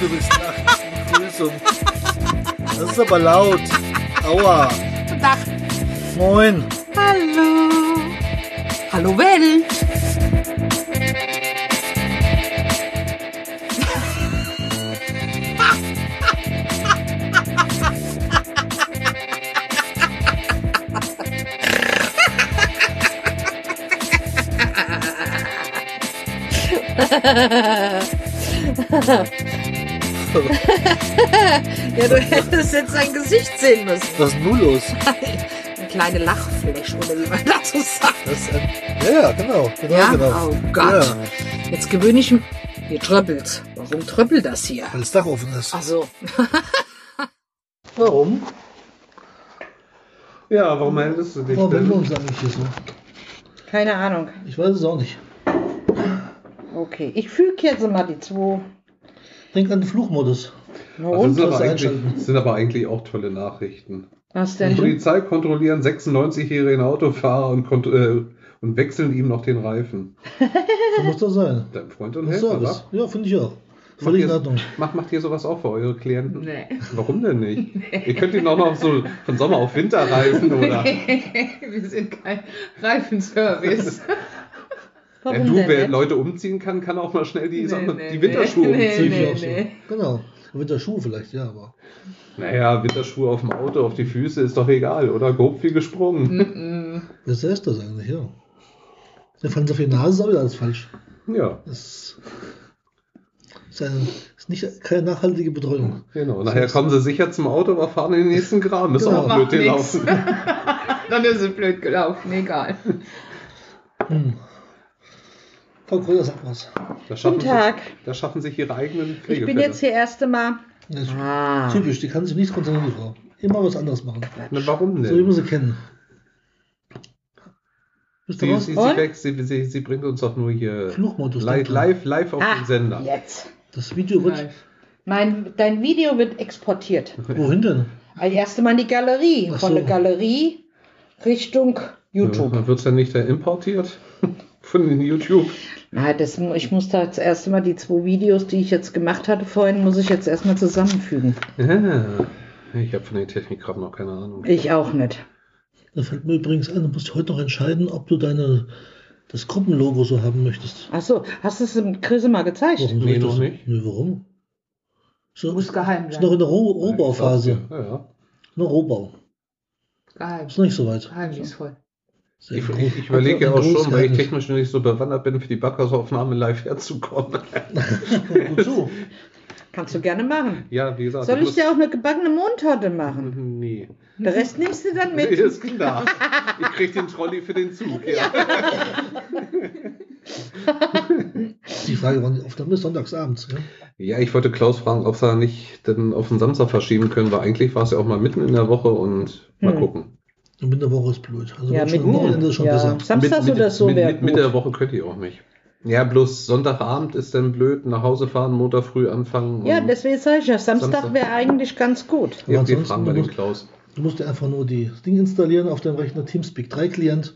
Begrüßung. Das ist aber laut. Aua. Guten Tag. Moin. Hallo. Hallo Welt. ja, du hättest jetzt sein Gesicht sehen müssen. Was ist denn nun los? Eine kleine Lachfläche, oder wie man dazu sagt. Das ist ein, ja, ja, genau. genau, Ja? genau. Oh Gott. Ja, Jetzt gewöhne ich mich. Hier tröppelt. Warum tröppelt das hier? weil das Dach offen ist. Ach so. Warum? Ja, warum meldest du dich Warum melden wir denn? uns eigentlich hier so? Keine Ahnung. Ich weiß es auch nicht. Okay, ich füge jetzt mal die zwei. Denk an den Flugmodus. Na Also und? sind, aber sind aber eigentlich auch tolle Nachrichten. Was Die denn? Polizei kontrollieren 96-jährigen Autofahrer und, äh, und wechseln ihm noch den Reifen. So muss das sein. Dein Freund und Das ist Helfer, Service. Ja, finde ich auch. Macht Völlig in ihr, Ordnung. macht, macht ihr sowas auch für eure Klienten? Nee. Warum denn nicht? Ihr könnt ihn auch noch so von Sommer auf Winter reifen oder. Wir sind kein Reifenservice. Wenn Warum du, denn wer nicht? Leute umziehen kann, kann auch mal schnell die, Nee, nee, die. Winterschuhe Nee, umziehen. so. nee. Genau. Winterschuhe vielleicht, ja, aber. Naja, Winterschuhe auf dem Auto, auf die Füße ist doch egal, oder? Grob wie gesprungen. Mm-mm. Was ist das eigentlich, ja? Der fand auf die Nase ist auch wieder alles falsch. Ja, Das ist, eine, ist nicht, keine nachhaltige Betreuung. genau. Nachher kommen sie sicher zum Auto, aber fahren in den nächsten Graben. Ist Genau. auch blöd gelaufen. Dann ist es blöd gelaufen, egal. Hm. Frau Kröger sagt was. Da schaffen, Guten Tag. Sie, da schaffen sich ihre eigenen Ich Pflegefälle. bin jetzt hier erste Mal. Das ist Ah. Typisch, die kann sich nicht konzentrieren, die Frau. Immer was anderes machen. Na, warum So wie wir denn? sie kennen. Sie, sie, sie, sie, sie, sie bringt uns doch nur hier live, live, live auf Ah, den Sender. jetzt. Das Video wird. Mein, dein Video wird exportiert. Wohin denn? Also erst mal in die Galerie. Ach Von so. der Galerie Richtung YouTube. Ja, Wird es dann nicht da importiert? Von den YouTube? Na, das, ich muss da jetzt erst mal die zwei Videos, die ich jetzt gemacht hatte vorhin, muss ich jetzt erstmal zusammenfügen. Ah, ich habe von der Technik gerade noch keine Ahnung. Ich auch nicht. Da fällt mir übrigens ein, du musst heute noch entscheiden, ob du deine das Gruppenlogo so haben möchtest. Achso, hast du es dem Chris mal gezeigt? Warum Nee, noch nicht. Nee, warum? So, Muss geheim ist noch in der Roh Ja, Rohbauphase. Ja, ja. Noch Rohbau. Geheim. Ist noch nicht so weit. Geheimnisvoll. Ich, ich, ich überlege ja Ein auch schon, weil ich technisch nicht so bewandert bin, für die Backersaufnahme live herzukommen. So. Kannst du gerne machen. Ja, wie gesagt. Soll ich dir auch eine gebackene Mondtorte machen? Nee. Der Rest nimmst du dann mit. Ist klar. Ich krieg den Trolley für den Zug, ja. Die Frage, die Aufnahme ist, sonntagsabends. Ja? Ja, ich wollte Klaus fragen, ob sie nicht denn auf den Samstag verschieben können, weil eigentlich war es ja auch mal mitten in der Woche und mal Hm. gucken. Und mit der Woche ist blöd. Also Ja, mit- am Wochenende ist schon ja. besser. Samstags mit, oder so mit, wäre mit, mit der Woche könnt ihr auch nicht. Ja, bloß Sonntagabend ist dann blöd, nach Hause fahren, Montag früh anfangen. Ja, deswegen sage ich ja, Samstag Samstag. wäre eigentlich ganz gut. Ja, wir fragen du bei den musst- Klaus. Du musst dir einfach nur die Ding installieren auf deinem Rechner, Teamspeak 3 Client,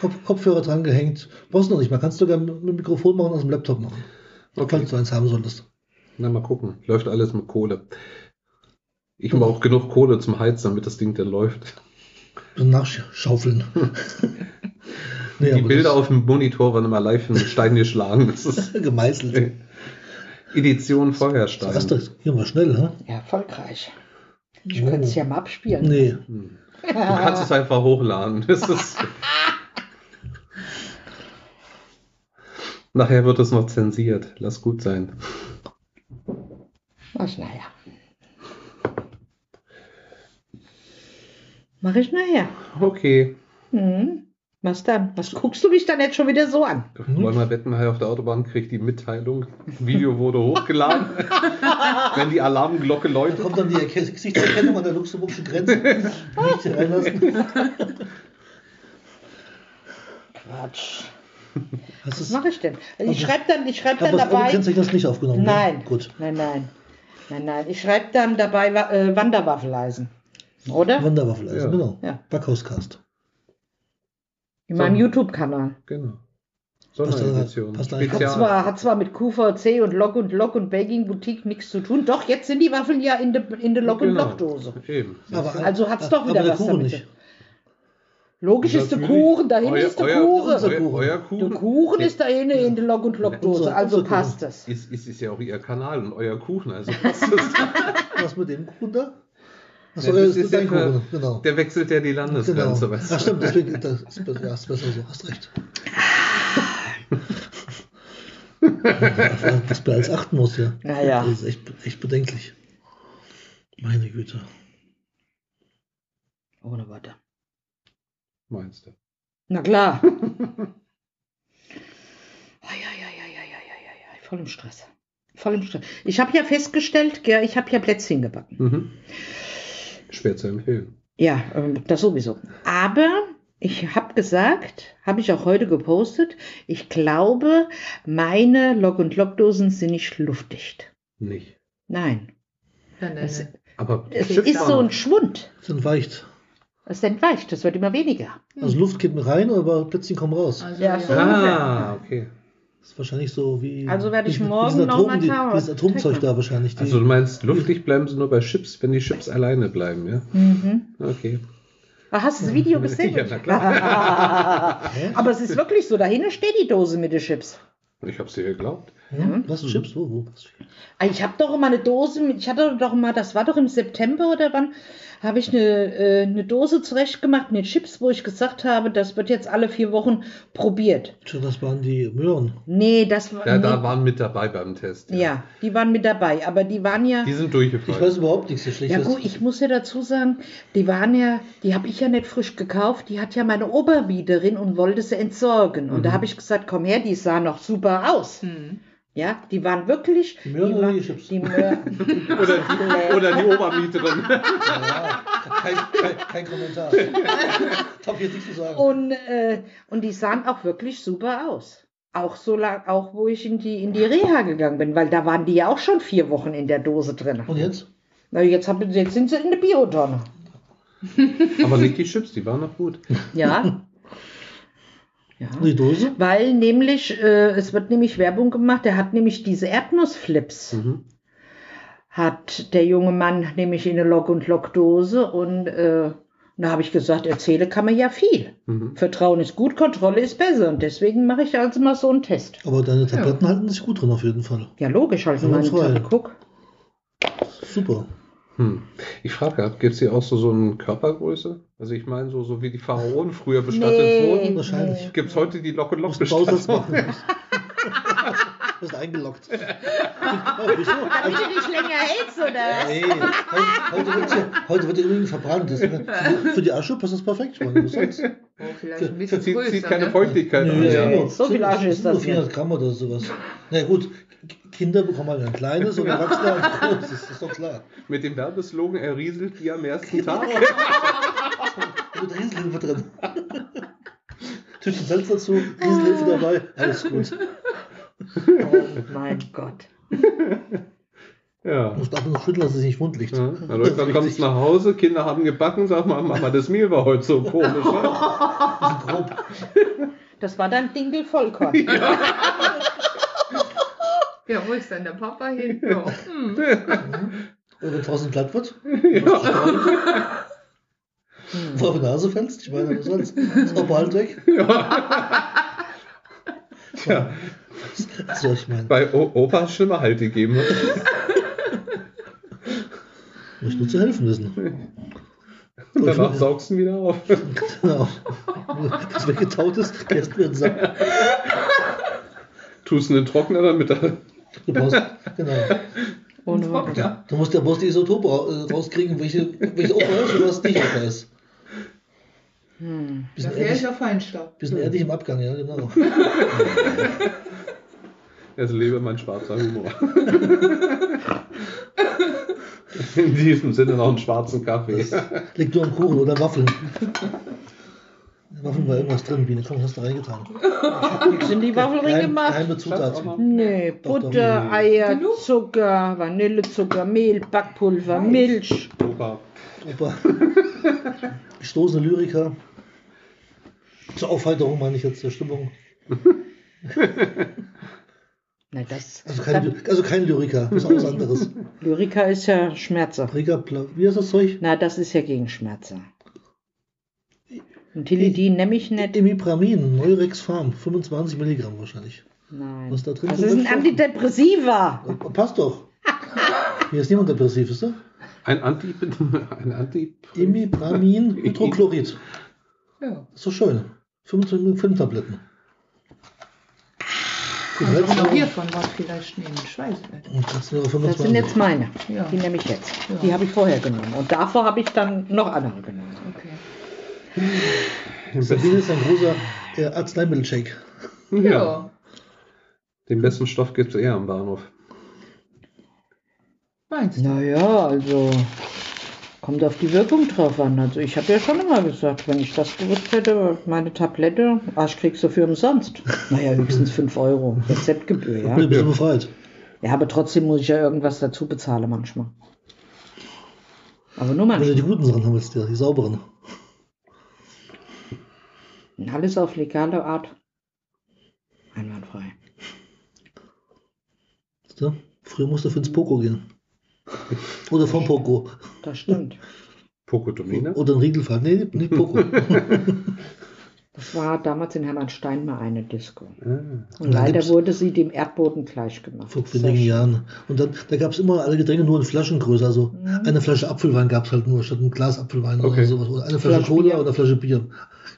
Kopf, Kopfhörer dran gehängt. Brauchst du noch nicht, man kannst sogar mit dem Mikrofon machen, aus dem Laptop machen. Okay. Falls du eins haben solltest. Na, mal gucken. Läuft alles mit Kohle. Ich habe auch genug Kohle zum Heizen, damit das Ding dann läuft. So nachschaufeln. nee, Die Bilder auf dem Monitor waren immer live in Stein geschlagen. Das ist gemeißelt. Edition Das erste, Feuerstein. hier mal schnell? Ja, erfolgreich. Ich Oh. könnte es ja mal abspielen. Nee, Du kannst es einfach hochladen. Das ist Nachher wird es noch zensiert. Lass gut sein. Ach, naja. Mach ich nachher. Okay. Hm. Was dann? Was guckst du mich dann jetzt schon wieder so an? Wollen wir wetten, auf der Autobahn kriegt die Mitteilung. Video wurde hochgeladen. Wenn die Alarmglocke da läutet. kommt dann die Erke- Gesichtserkennung an der luxemburgischen Grenze. Nicht reinlassen. Quatsch. Was du's- mache ich denn? Ich Aber- schreibe dann, ich schreibe Aber dann dabei. kennst du das nicht aufgenommen? ne? Nein. Gut. Nein, nein. Nein, nein. Ich schreibe dann dabei äh, Wanderwaffeleisen. Oder? Wanderwaffel, also, Ja. genau. Ja. Backhauscast. In meinem So. YouTube-Kanal. Genau. Sonderedition. Passt da- passt da- Hat zwar, hat zwar mit QVC und Lok und Lok und Baking Boutique nichts zu tun, doch jetzt sind die Waffeln ja in der in der Lok und Genau. Lok-Dose. Eben. Aber, Also hat's doch aber wieder der was Kuchen damit. nicht. Logisch ist der. Kuchen, dahin euer, ist der euer, Kuchen. Euer, Kuchen. euer Der Kuchen. Kuchen ist da eine in der Lok und Lok-Dose, Unser- also unser passt Kuchen. es. Ist, ist, ist ja auch ihr Kanal und euer Kuchen, also passt es. Was mit dem Kuchen da? Achso, Ja, das ist ja dein Kuchen, genau. Der wechselt ja die Landesgrenze. Genau. weißt Ach stimmt, deswegen das ist, ja, ist besser so, hast recht. Was man als achten muss, ja. Naja. Das ist echt, echt bedenklich. Meine Güte. Ohne Worte. Meinst du? Na klar. Eieieiei, Voll im Stress. Voll im Stress. Ich habe ja festgestellt, gell, ich habe ja Plätzchen gebacken. Mhm. Schwer zu empfehlen. Ja, ähm, das sowieso. Aber ich habe gesagt, habe ich auch heute gepostet, ich glaube, meine Lok- und Lockdosen sind nicht luftdicht. Nicht. Nein. Nein, nein, Es, nein. Aber es ist so ein Schwund. Es entweicht. Es entweicht, es wird immer weniger. Also Luft geht mit rein, aber Plätzchen kommen raus. Also, Ja, ja. Ah, okay. Das ist wahrscheinlich so wie. Also werde ich morgen diesen noch Atom, mal die, schauen. Dieses Atomzeug da wahrscheinlich. Die, Also du meinst, luftig bleiben sie nur bei Chips, wenn die Chips alleine bleiben, ja? Mhm. Okay. Ah, Hast du das Video gesehen? Ja, na klar. Aber es ist wirklich so, dahinter steht die Dose mit den Chips. Ich hab's dir geglaubt. Hm? Was? Chips? Wo? wo? Ah, Ich habe doch immer eine Dose, mit- ich hatte doch mal, das war doch im September oder wann, habe ich eine, äh, eine Dose zurechtgemacht mit Chips, wo ich gesagt habe, das wird jetzt alle vier Wochen probiert. Das waren die Möhren. Nee, das war. Ja, nee, da waren mit dabei beim Test. ja, die waren mit dabei, aber die waren ja. Die sind Ich durchgefallen. weiß überhaupt nichts. so schlecht Ja gut, ich muss ja dazu sagen, die waren ja, die habe ich ja nicht frisch gekauft, die hat ja meine Obermieterin und wollte sie entsorgen. Und da habe ich gesagt, komm her, die sah noch super aus. Hm. Ja, die waren wirklich. Die Möhren die war- die Möhren. Oder, die, oder die Obermieterin. Ja, kein, kein, kein Kommentar. Ich habe jetzt nichts zu sagen. Und, äh, und die sahen auch wirklich super aus. Auch so lang, auch wo ich in die, in die Reha gegangen bin, weil da waren die ja auch schon vier Wochen in der Dose drin. Und jetzt? Na, jetzt, hab, jetzt sind sie in der Biotonne. Aber nicht die Chips, die waren noch gut. Ja. ja. Die Dose? Weil nämlich, äh, es wird nämlich Werbung gemacht, der hat nämlich diese Erdnussflips, Mhm. hat der junge Mann nämlich in eine Lok- und Lockdose und äh, da habe ich gesagt, erzähle kann man ja viel. Mhm. Vertrauen ist gut, Kontrolle ist besser und deswegen mache ich also mal so einen Test. Aber deine Tabletten halten sich gut drin auf jeden Fall. Ja, logisch, also Ja, mal frei. einen Guck. Super. Hm. Ich frage, gibt es hier auch so, so eine Körpergröße? Also ich meine, so, so wie die Pharaonen früher bestattet Nee. wurden. Wahrscheinlich. Gibt es heute die Lock und Lock Musst einen Bausatz Bestattung? machen. Du bist eingeloggt. Damit du nicht länger hältst, oder? Nee, heute, heute, wird ja, heute wird ja übrigens verbrannt. Das, für, die, für die Asche passt das perfekt. Ich meine, was sonst? Oh, vielleicht ein bisschen Zieht, größer. zieht keine ne? Feuchtigkeit das Ja. so viel Asche ist das 400 nicht. Gramm oder sowas. Na gut, Kinder bekommen halt ein kleines und Erwachsene ein großes. Das ist doch klar. Mit dem Werbeslogan, er rieselt wie am ersten Tag. Mit Rieselhilfe drin. Tütchen Salz dazu, Rieselhilfe dabei, alles gut. Oh mein Gott. Ja. Du musst ab und zu schütteln, dass es nicht wund liegt. Ja, dann läuft- dann kommst du nach Hause, Kinder haben gebacken, sag mal, Mama, das Mehl war heute so komisch. Ne? Das war dann Dinkel Vollkorn. Ja, wo ist denn der Papa hin? Ja. Hm. Und wenn draußen glatt wird, Ja. vor die Nase fällst, ich meine, was soll's? Ist auch bald weg. ja. Was soll ich meinen? Bei o Opa hat schlimme Halt gegeben. Muss nur zu helfen wissen. Und danach saugst du ihn wieder auf. Genau. Das weggetaut ist, jetzt wird es ab. Tust in den Trockner, damit. Du brauchst, genau. Ohne Worte. Ja. Du musst ja bloß die Isotope äh, rauskriegen, welche, welche Opa ist und was nicht Opa ist. Hm. Bisschen ist ehrlich, Feinstaub. bisschen ehrlich im Abgang, ja, genau. Also lebe mein schwarzer Humor. In diesem Sinne noch einen schwarzen Kaffee. Liegt nur am Kuchen oder Waffeln. In Waffeln war irgendwas drin, Biene. Komm, hast du reingetan. Sind die Waffel Geheim, reingemacht? geheime Zutat. Nee, Doch, doch, Butter, nee. Eier, Genug? Zucker, Vanillezucker, Mehl, Backpulver, Milch. Opa. Opa. Gestoßene Lyriker. Zur Aufheiterung meine ich jetzt der Stimmung. Na, das, Also keine, dann, also kein Lyriker, das ist auch was anderes. Lyrica ist ja Schmerzer. Lyriker, Pla- wie heißt das Zeug? Na, das ist ja gegen Schmerzer. Und Tilidin nehme ich nicht. Imipramin, Neurex Farm, 25 Milligramm wahrscheinlich. Nein. Was da drin Das ist, ist ein? Antidepressiva. Äh, Passt doch. Hier ist niemand depressiv, ist er? Ein Anti... Ein Anti... Imipramin, Hydrochlorid. Ja. Ist doch schön. 25 fünf Tabletten. Gut, Kann jetzt auch hiervon was vielleicht nehmen. Ich weiß nicht. Das Das 25. sind jetzt meine. Ja. Die nehme ich jetzt. Ja. Die habe ich vorher genommen. Und davor habe ich dann noch andere genommen. Okay. Sabine ist ein großer äh, Arzneimittelshake. Ja. Den besten Stoff gibt es eher am Bahnhof. Meinst du? Naja, also kommt auf die Wirkung drauf an. Also ich habe ja schon immer gesagt, wenn ich das gewusst hätte, meine Tablette, Arsch kriegst du für umsonst. Naja, höchstens 5 Euro. Rezeptgebühr, Ja. ja. Du bist du befreit. Ja, aber trotzdem muss ich ja irgendwas dazu bezahlen manchmal. Aber nur manchmal. die guten Sachen haben willst, ja, die sauberen. Alles auf legale Art. Einwandfrei. Du? Früher musste für ins Poco gehen. Oder vom Poco. Das stimmt. Pokotomine? Oder ein Riegelfahrt. Nee, nicht Poco. Das war damals in Hermannstein mal eine Disco. Ah. Und da leider wurde sie dem Erdboden gleich gemacht. Vor wenigen. Jahren. Und dann, da gab es immer alle Getränke nur in Flaschengröße. Also Mhm. eine Flasche Apfelwein gab es halt nur statt ein Glas Apfelwein Okay. oder sowas. Oder eine Flasche Flasche Cola Bier. oder eine Flasche Bier.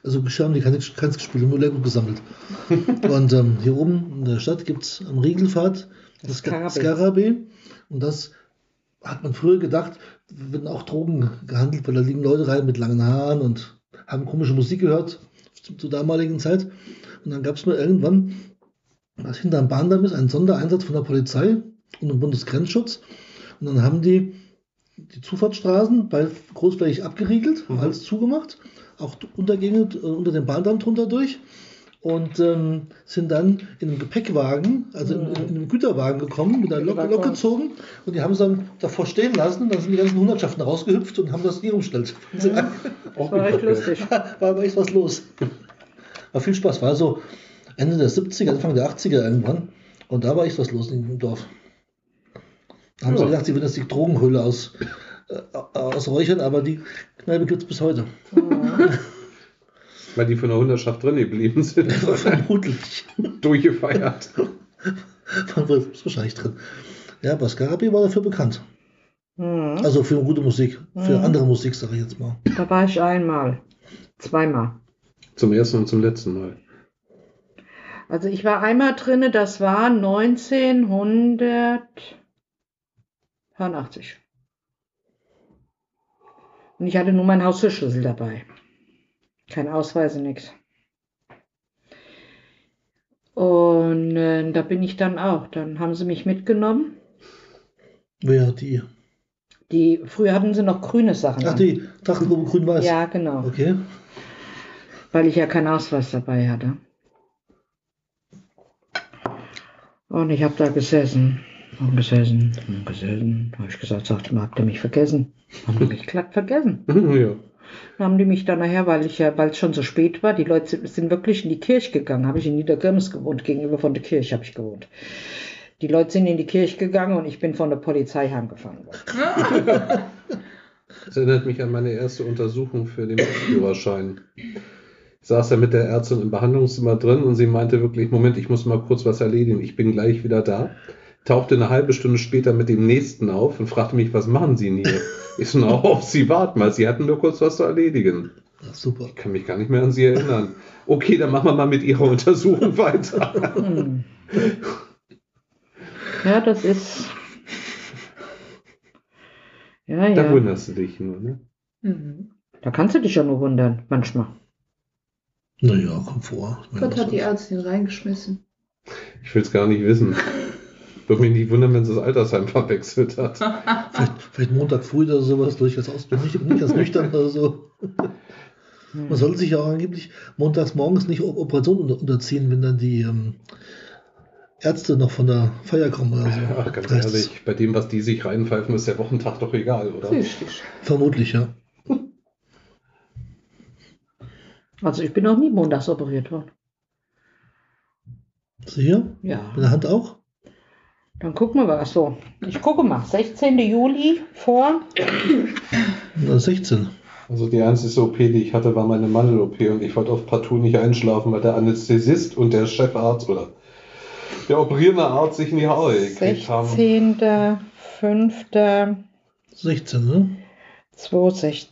Also haben die keins, keins gespielt, nur Lego gesammelt. und ähm, hier oben in der Stadt gibt es am Riegelfahrt das Skarabee. Und das hat man früher gedacht, werden auch Drogen gehandelt, weil da liegen Leute rein mit langen Haaren und haben komische Musik gehört zur damaligen Zeit. Und dann gab es mal irgendwann, was hinterm Bahndamm ist, einen Sondereinsatz von der Polizei und dem Bundesgrenzschutz. Und dann haben die die Zufahrtsstraßen bei großflächig abgeriegelt, Mhm. alles zugemacht, auch Untergänge äh, unter dem Bahndamm drunter durch und ähm, sind dann in einem Gepäckwagen, also in, in einem Güterwagen gekommen, mit einer Lok. Lok gezogen und die haben es dann davor stehen lassen und dann sind die ganzen Hundertschaften rausgehüpft und haben das nie umgestellt. Das war recht lustig. war aber echt was los. War viel Spaß. War so Ende der 70er, Anfang der 80er irgendwann. Und da war echt was los im Dorf. Da haben sie Ja. gedacht, sie würden jetzt die Drogenhöhle aus, äh, ausräuchern, aber die Kneipe gibt es bis heute. Weil die von der Hundertschaft drin geblieben sind. Vermutlich. Durchgefeiert. War wohl- ist wahrscheinlich drin. Ja, aber war dafür bekannt. Mhm. Also für gute Musik. Für Mhm. andere Musik, sage ich jetzt mal. Da war ich einmal. Zweimal. Zum ersten und zum letzten Mal. Also ich war einmal drinne, das war 1980. Und ich hatte nur meinen Haustürschlüssel dabei. Kein Ausweis, nix. Und äh, da bin ich dann auch. Dann haben sie mich mitgenommen. Wer die? Die, früher hatten sie noch grüne Sachen. Ach, die Trachtengruppe Grün-Weiß. Ja, genau. Okay. weil ich ja keinen Ausweis dabei hatte. Und ich habe da gesessen und gesessen und gesessen. Habe ich gesagt, sagt mal, habt ihr mich vergessen? Haben die mich glatt vergessen. ja. Dann haben die mich dann nachher, weil ich ja, weil es schon so spät war, die Leute sind, wirklich in die Kirche gegangen. Habe ich in Niedergömmes gewohnt, gegenüber von der Kirche habe ich gewohnt. Die Leute sind in die Kirche gegangen und ich bin von der Polizei heimgefahren worden. Das erinnert mich an meine erste Untersuchung für den Führerschein. Ich saß ja mit der Ärztin im Behandlungszimmer drin und sie meinte wirklich, Moment, ich muss mal kurz was erledigen, ich bin gleich wieder da. Tauchte eine halbe Stunde später mit dem nächsten auf und fragte mich, was machen Sie denn hier? Ich so, na, auf Sie warten mal, Sie hatten nur kurz was zu erledigen. Ja, super. Ich kann mich gar nicht mehr an Sie erinnern. Okay, dann machen wir mal mit Ihrer Untersuchung weiter. Hm. Ja, das ist. Ja, Da ja. wunderst du dich nur, ne? Mhm. Da kannst du dich ja nur wundern, manchmal. Naja, komm vor. Gott hat die. Ärztin reingeschmissen. Ich will es gar nicht wissen. Würde mich nicht wundern, wenn sie das Altersheim verwechselt hat. Vielleicht, vielleicht Montag früh oder sowas, durch als aus, nicht, nicht als nüchtern oder so. Man sollte sich ja auch angeblich montags morgens nicht Operationen unter, unterziehen, wenn dann die ähm, Ärzte noch von der Feier kommen oder so. Ach, ganz Heißt's. ehrlich, bei dem, was die sich reinpfeifen, ist der Wochentag doch egal, oder? Richtig. Vermutlich, ja. Also ich bin noch nie montags operiert worden. Sicher? Ja. Mit der Hand auch? Dann gucken wir mal. Achso, ich gucke mal. 16. Juli vor. Oder 16. Also die einzige OP, die ich hatte, war meine Mandel-OP und ich wollte auf partout nicht einschlafen, weil der Anästhesist und der Chefarzt oder der operierende Arzt sich in die Haare gekriegt haben. 16. 5. 16, ne? 2016.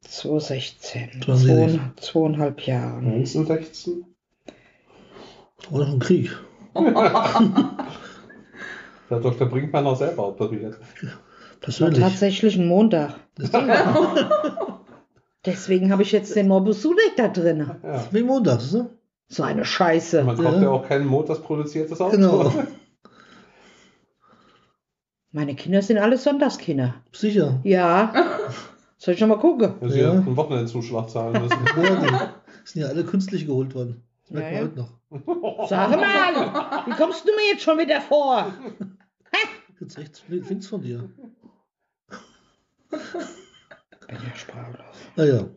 2016. 2016. Zwei, zweieinhalb Jahre. 1916? War doch ein Krieg. Da hat Dr. Brinkmann auch selber operiert. War Persönlich. tatsächlich ein Montag. Deswegen habe ich jetzt den Morbus Sudeck da drin. Ja. Wie montags, ne? So eine Scheiße. Man kauft Ja. ja auch kein motorsproduziertes Auto. Genau. Meine Kinder sind alle Sonntagskinder. Sicher. Ja. Soll ich noch mal gucken? Also sie Ja. ja. einen Wochenendzuschlag zahlen müssen. Ja, die sind ja alle künstlich geholt worden. Ja, ja. heute noch. Sag mal, wie kommst du mir jetzt schon wieder vor? Jetzt echt links von dir. Bin ja sprachlos. Naja.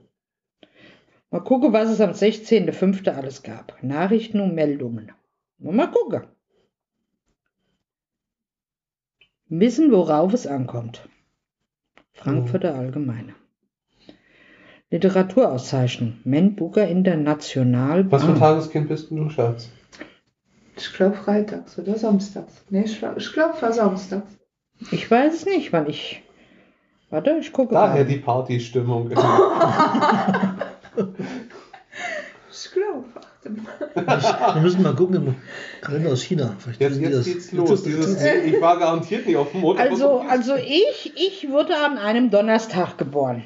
Mal gucken, was es am 16.05. alles gab. Nachrichten und Meldungen. Mal gucken. Wissen, worauf es ankommt. Frankfurter Allgemeine. Literaturauszeichnung. Menbucher International. Was für ein Tageskind bist du, Schatz? Ich glaube freitags oder samstags. Nee, ich, glaub- ich glaube war samstags. ich weiß es nicht, wann ich. Warte, ich gucke Daher mal. die Partystimmung. Ich glaube, warte mal. Wir müssen mal gucken im Kalender aus China. Vielleicht Jetzt, jetzt das. geht's los. Dieses, ich war garantiert nicht auf dem Motor. Also, also ich, ich wurde an einem Donnerstag geboren.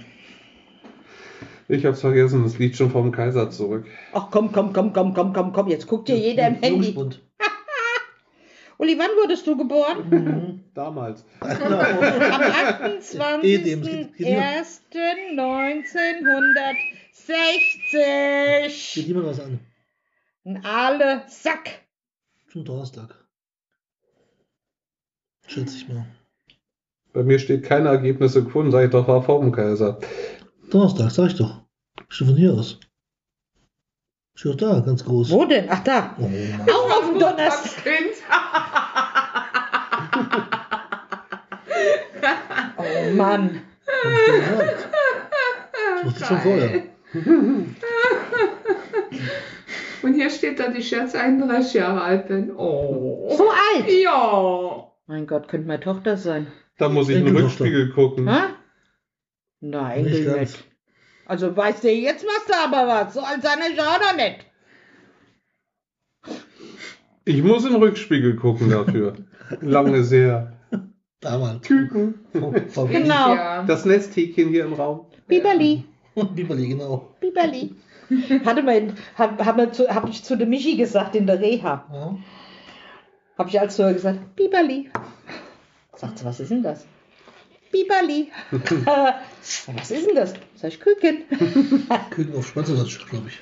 Ich hab's vergessen, das liegt schon vom Kaiser zurück. Ach komm, komm, komm, komm, komm, komm, komm. Jetzt guckt dir jeder im Handy. Uli, wann wurdest du geboren? Mhm. Damals. Am Eh, dem, es geht- geht immer- 28.1960. Geht niemand was an. Ein alle Sack. Zum Donnerstag. Schätze ich mal. Bei mir steht keine Ergebnisse gefunden, sag ich doch, war vor dem Kaiser. Donnerstag, sag ich doch. Steht von hier aus. Steht doch da, ganz groß. Wo denn? Ach, da. Oh Mann. Auch auf dem Donnerstag. Kind. Oh Mann. Ich. Das wusste ich schon vorher. Und hier steht, dass ich jetzt 31 Jahre alt bin. Oh. So alt. Ja. Mein Gott, könnte meine Tochter sein. Da muss ich in den. Rückspiegel gucken. Hä? Nein, Nicht ganz. nicht. Also weißt du, jetzt machst du aber was. So ich auch noch nicht. Ich muss in den Rückspiegel gucken dafür. Lange sehr. Damals. Küken. Genau. Ja. Das Nesthäkchen hier im Raum. Biberli. Biberli, genau. Biberli. Hatte man, hab, hab, zu, hab ich zu der Michi gesagt in der Reha. Ja. Hab ich als zu ihr gesagt, Biberli. Sagt sie, was ist denn das? Biberli. was ist denn das? Sag ich, Küken. Küken auf Schweizerdeutsch, glaube ich.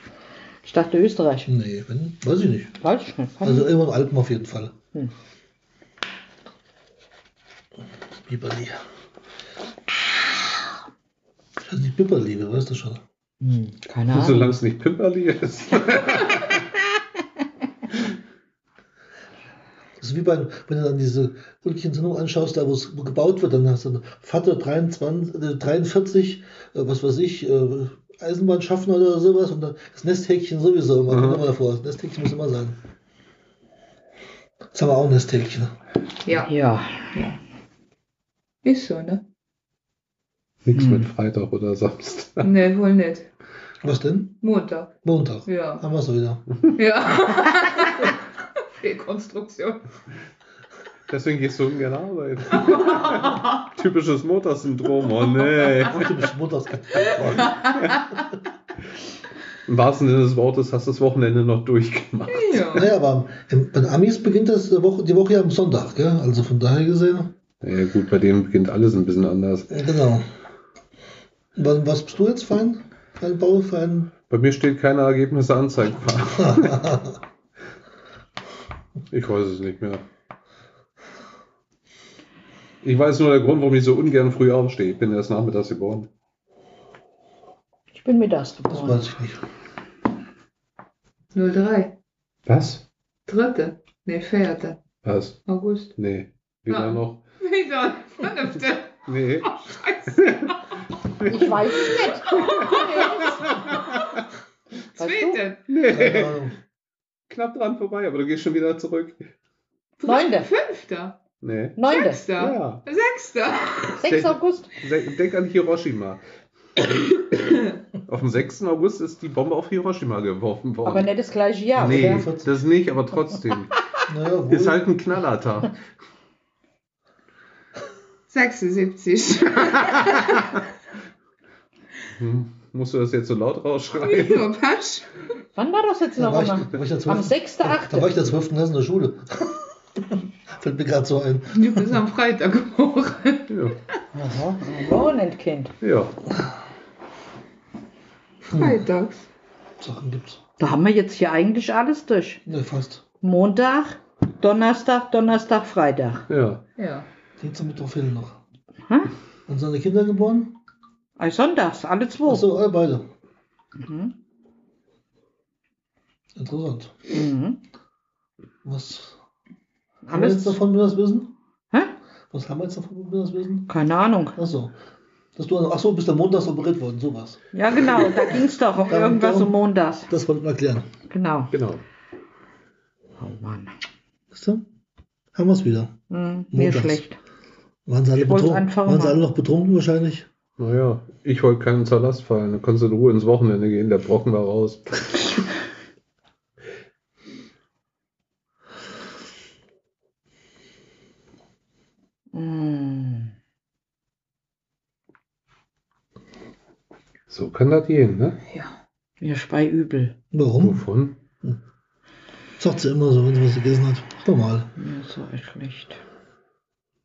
Ich dachte Österreich. Nee, wenn, weiß ich nicht. Weiß ich nicht. Also irgendwo im Alpen auf jeden Fall. Hm. Biberli. Das heißt nicht Biberli, wer weiß das schon. hm, keine Solange Ahnung. es nicht Pimperli ist. Das ist wie bei, wenn du dann diese wirklichen Sendung anschaust, da wo es gebaut wird, dann hast du Vater 23, äh, 43, äh, was weiß ich, äh, Eisenbahnschaffner oder sowas und dann das Nesthäkchen sowieso immer, Mhm. immer davor. Das Nesthäkchen muss immer sein. Jetzt haben wir auch ein Nesthäkchen. Ja. Ja. Ist so, ne? Nichts Hm. mit Freitag oder Samstag. Ne, wohl nicht. Was denn? Montag. Montag. Ja. Haben wir es wieder. Ja. Fehlkonstruktion. Deswegen gehst du ungern arbeiten. Typisches Motorsyndrom. Oh nee. Heute bis montags. Im wahrsten Sinne des Wortes hast du das Wochenende noch durchgemacht. Ja. Naja, aber bei den Amis beginnt das die Woche, die Woche ja am Sonntag, gell? Also von daher gesehen. Ja gut, bei denen beginnt alles ein bisschen anders. Genau. Was, was bist du jetzt für ein, für ein Bau, für ein Bei mir steht keine Ergebnisse anzeigbar. Ich weiß es nicht mehr. Ich weiß nur der Grund, warum ich so ungern früh aufstehe. Ich bin erst nachmittags geboren. Ich bin mittags Das geboren. weiß ich nicht. 03. Was? Dritte. Nee, vierte. Was? August. Nee. Wieder Ah. noch. Wieder. Fünfte. Nee. Oh, scheiße. Ich weiß es nicht. Zweite. Nee. Knapp dran vorbei, aber du gehst schon wieder zurück. Neunte. Fünfter. Nee. Neunte. Sechster. Ja. Sechster. 6. August. Denk an Hiroshima. auf dem 6. August ist die Bombe auf Hiroshima geworfen worden. Aber nicht das gleiche Jahr, nee, oder? das nicht, aber trotzdem. Naja, ist halt ein Knallertag. 76. Hm. Musst du das jetzt so laut rausschreien? Nur Pasch. Wann war das jetzt da noch einmal? da war ich der Am 12. 6.8. Da war ich der 12. Klasse in der Schule. Fällt mir gerade so ein. Du bist am Freitag geboren. Ja. Aha, Wochenendkind. ja. Freitags. Sachen gibt's. Da haben wir jetzt hier eigentlich alles durch. Ne, fast. Montag, Donnerstag, Donnerstag, Freitag. Ja. Ja. Dienstag, Mittwoch fehlen noch. Hä? Wann sind seine Kinder geboren? Äh, Sonntags, alle zwei. Achso, äh, beide. Mhm. Interessant. Mhm. Was haben wir jetzt davon, wenn wir das wissen? Hä? Was haben wir jetzt davon, wenn wir das wissen? Keine Ahnung. Achso. Dass du, achso, bis der Montag operiert worden, sowas. Ja, genau, da ging es doch um Darum- irgendwas um Montags. Das wollten wir erklären. Genau. Genau. Oh Mann. Weißt du? Haben wir es wieder. Hm, mir Montags. schlecht. Waren sie alle, betrunken? Waren sie alle noch betrunken wahrscheinlich? Naja, ich wollte keinen zur Last fallen. Dann kannst du in Ruhe ins Wochenende gehen, der Brocken war raus. Hm. So kann das gehen, ne? Ja. Mir spei übel. Warum? Wovon? Sagt sie immer so, wenn sie was gegessen hat. Ist normal. Mir ist so echt schlecht.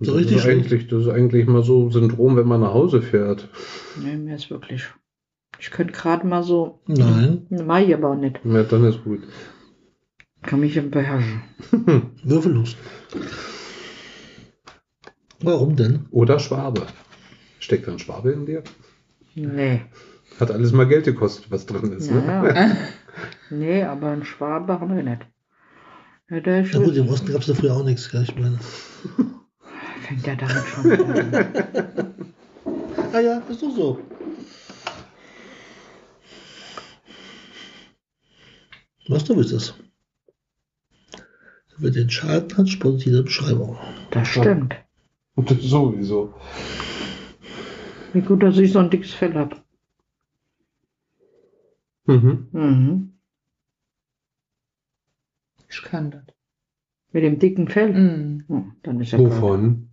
So das, richtig ist eigentlich, das ist eigentlich mal so Syndrom, wenn man nach Hause fährt. Nee, mir ist wirklich. Ich könnte gerade mal so. Nein. Mach ich aber auch nicht. Ja, dann ist gut. Kann mich beherrschen. Würfellos. Warum denn? Oder Schwabe. Steckt da ein Schwabe in dir? Nee. Hat alles mal Geld gekostet, was drin ist. Ne? Ja. nee, aber ein Schwabe haben wir nicht. Ja, der ist Ja gut, im Osten gab es da früher auch nichts, gell? Ich meine. Fängt ja damit schon wieder an. Ah ja, ist doch so. Was du willst. Wer den Schaden hat, sponsert jede Beschreibung. Das stimmt. Und das sowieso. Wie gut, dass ich so ein dickes Fell habe. Mhm. Mhm. Ich kann das. Mit dem dicken Fell. Mhm. Hm, dann ist ja. Wovon?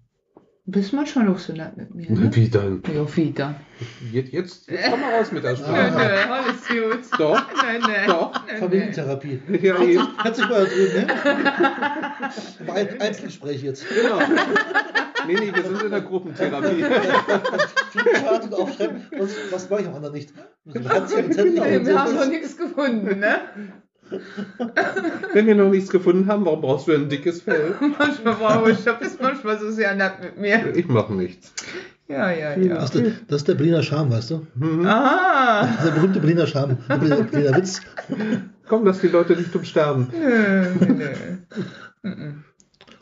Bist manchmal auch so nett mit mir, ne? Wie dann? Ja, wieder. Jetzt, jetzt, jetzt komm mal raus mit der Sprache. nö, alles gut. Doch, Nö, nö. doch. Nö. Familientherapie. Ja, Hat sich, eben. hat sich mal drüben, ne? Einzelgespräch jetzt. Genau. Nee, nee, wir sind in der Gruppentherapie. Und aufschreiben. Was, was mache ich am anderen nicht? Wir haben noch nichts gefunden, ne? Wenn wir noch nichts gefunden haben, warum brauchst du ein dickes Fell? Manchmal brauche ich, das ist manchmal so sehr nett mit mir. Ich mache nichts. Ja, ja, ja. das, ist der, das ist der Berliner Charme, weißt du? Ah, Der berühmte Berliner Charme. Der Berliner, Berliner Witz. Komm, lass die Leute nicht umsterben. nö, nö, nö.